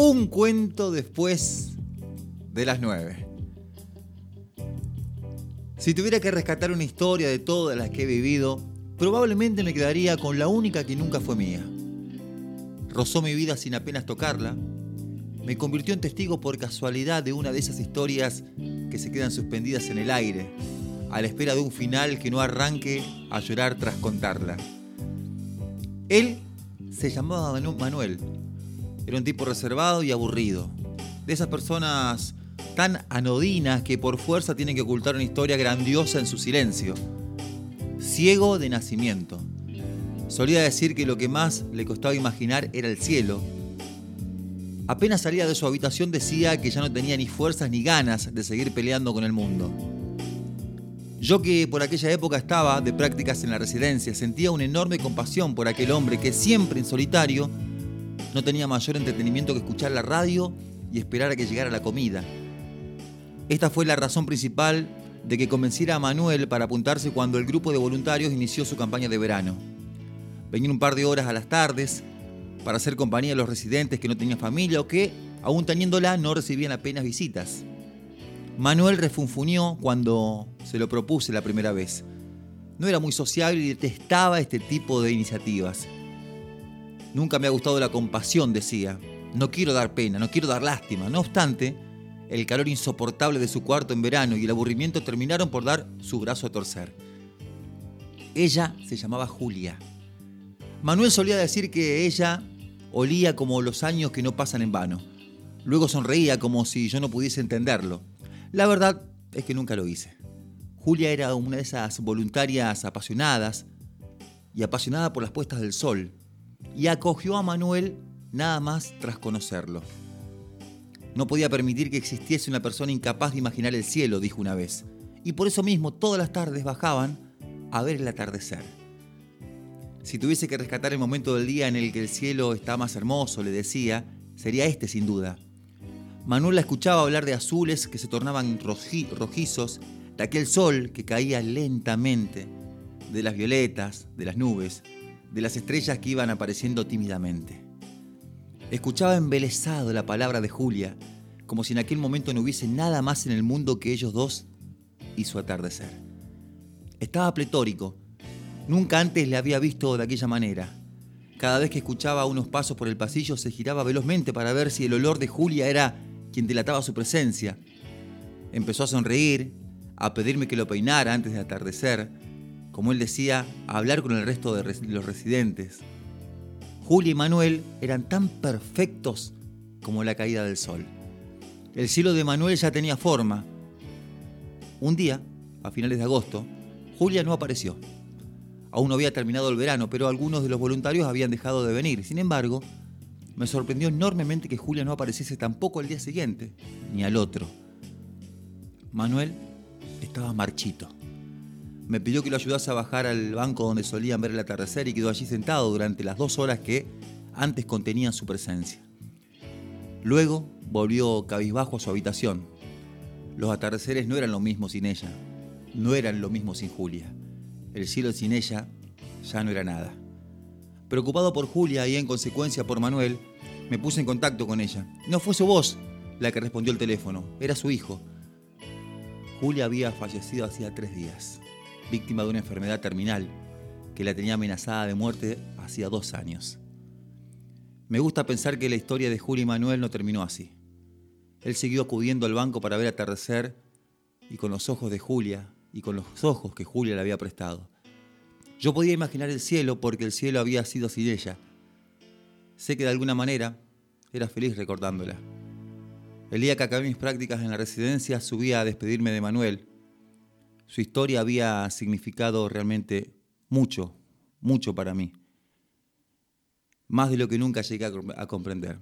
Un cuento después de las nueve. Si tuviera que rescatar una historia de todas las que he vivido, probablemente me quedaría con la única que nunca fue mía. Rozó mi vida sin apenas tocarla, me convirtió en testigo por casualidad de una de esas historias que se quedan suspendidas en el aire, a la espera de un final que no arranque a llorar tras contarla. Él se llamaba Manuel, era un tipo reservado y aburrido, de esas personas tan anodinas que por fuerza tienen que ocultar una historia grandiosa en su silencio. Ciego de nacimiento. Solía decir que lo que más le costaba imaginar era el cielo. Apenas salía de su habitación decía que ya no tenía ni fuerzas ni ganas de seguir peleando con el mundo. Yo que por aquella época estaba de prácticas en la residencia, sentía una enorme compasión por aquel hombre que siempre en solitario no tenía mayor entretenimiento que escuchar la radio y esperar a que llegara la comida. Esta fue la razón principal de que convenciera a Manuel para apuntarse cuando el grupo de voluntarios inició su campaña de verano. Venir un par de horas a las tardes para hacer compañía a los residentes que no tenían familia o que, aún teniéndola, no recibían apenas visitas. Manuel refunfuñó cuando se lo propuse la primera vez. No era muy sociable y detestaba este tipo de iniciativas. Nunca me ha gustado la compasión, decía. No quiero dar pena, no quiero dar lástima. No obstante, el calor insoportable de su cuarto en verano y el aburrimiento terminaron por dar su brazo a torcer. Ella se llamaba Julia. Manuel solía decir que ella olía como los años que no pasan en vano. Luego sonreía como si yo no pudiese entenderlo. La verdad es que nunca lo hice. Julia era una de esas voluntarias apasionadas y apasionada por las puestas del sol, y acogió a Manuel nada más tras conocerlo. No podía permitir que existiese una persona incapaz de imaginar el cielo, dijo una vez, y por eso mismo todas las tardes bajaban a ver el atardecer. Si tuviese que rescatar el momento del día en el que el cielo está más hermoso, le decía, sería este sin duda. Manuel la escuchaba hablar de azules que se tornaban rojizos, de aquel sol que caía lentamente, de las violetas, de las nubes, de las estrellas que iban apareciendo tímidamente. Escuchaba embelesado la palabra de Julia, como si en aquel momento no hubiese nada más en el mundo que ellos dos y su atardecer. Estaba pletórico. Nunca antes le había visto de aquella manera. Cada vez que escuchaba unos pasos por el pasillo se giraba velozmente para ver si el olor de Julia era quien delataba su presencia. Empezó a sonreír, a pedirme que lo peinara antes de atardecer, como él decía, a hablar con el resto de los residentes. Julia y Manuel eran tan perfectos como la caída del sol. El cielo de Manuel ya tenía forma. Un día, a finales de agosto, Julia no apareció. Aún no había terminado el verano, pero algunos de los voluntarios habían dejado de venir. Sin embargo, me sorprendió enormemente que Julia no apareciese tampoco al día siguiente, ni al otro. Manuel estaba marchito. Me pidió que lo ayudase a bajar al banco donde solían ver el atardecer y quedó allí sentado durante las dos horas que antes contenían su presencia. Luego volvió cabizbajo a su habitación. Los atardeceres no eran lo mismo sin ella, no eran lo mismo sin Julia. El cielo sin ella ya no era nada. Preocupado por Julia y en consecuencia por Manuel, me puse en contacto con ella. No fue su voz la que respondió el teléfono, era su hijo. Julia había fallecido hacía tres días víctima de una enfermedad terminal que la tenía amenazada de muerte hacía dos años. Me gusta pensar que la historia de Julia y Manuel no terminó así. Él siguió acudiendo al banco para ver atardecer y con los ojos de Julia y con los ojos que Julia le había prestado. Yo podía imaginar el cielo porque el cielo había sido sin ella. Sé que de alguna manera era feliz recordándola. El día que acabé mis prácticas en la residencia subía a despedirme de Manuel su historia había significado realmente mucho, mucho para mí. Más de lo que nunca llegué a comprender.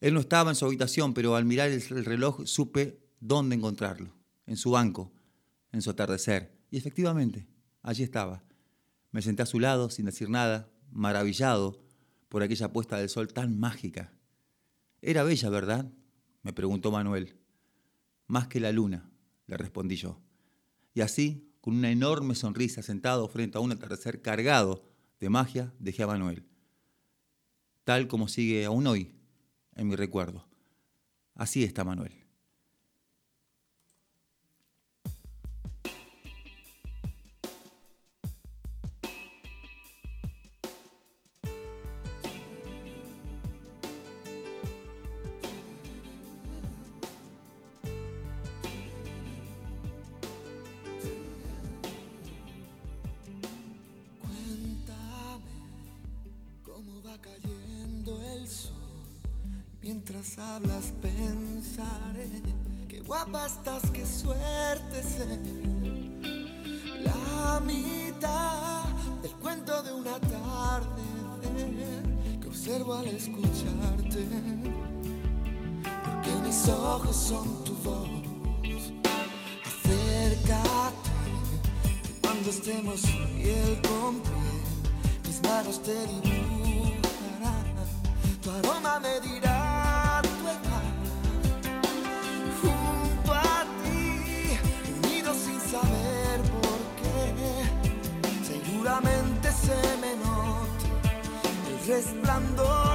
Él no estaba en su habitación, pero al mirar el reloj supe dónde encontrarlo, en su banco, en su atardecer. Y efectivamente, allí estaba. Me senté a su lado sin decir nada, maravillado por aquella puesta del sol tan mágica. Era bella, ¿verdad? me preguntó Manuel. Más que la luna, le respondí yo. Y así, con una enorme sonrisa, sentado frente a un atardecer cargado de magia, dejé a Manuel. Tal como sigue aún hoy en mi recuerdo. Así está Manuel. Mientras hablas pensaré qué guapa estás, qué suerte ser. La mitad del cuento de una tarde que observo al escucharte. Porque mis ojos son tu voz. Acércate cuando estemos piel con piel, mis manos te dibujarán, tu aroma me dirá. resplandor.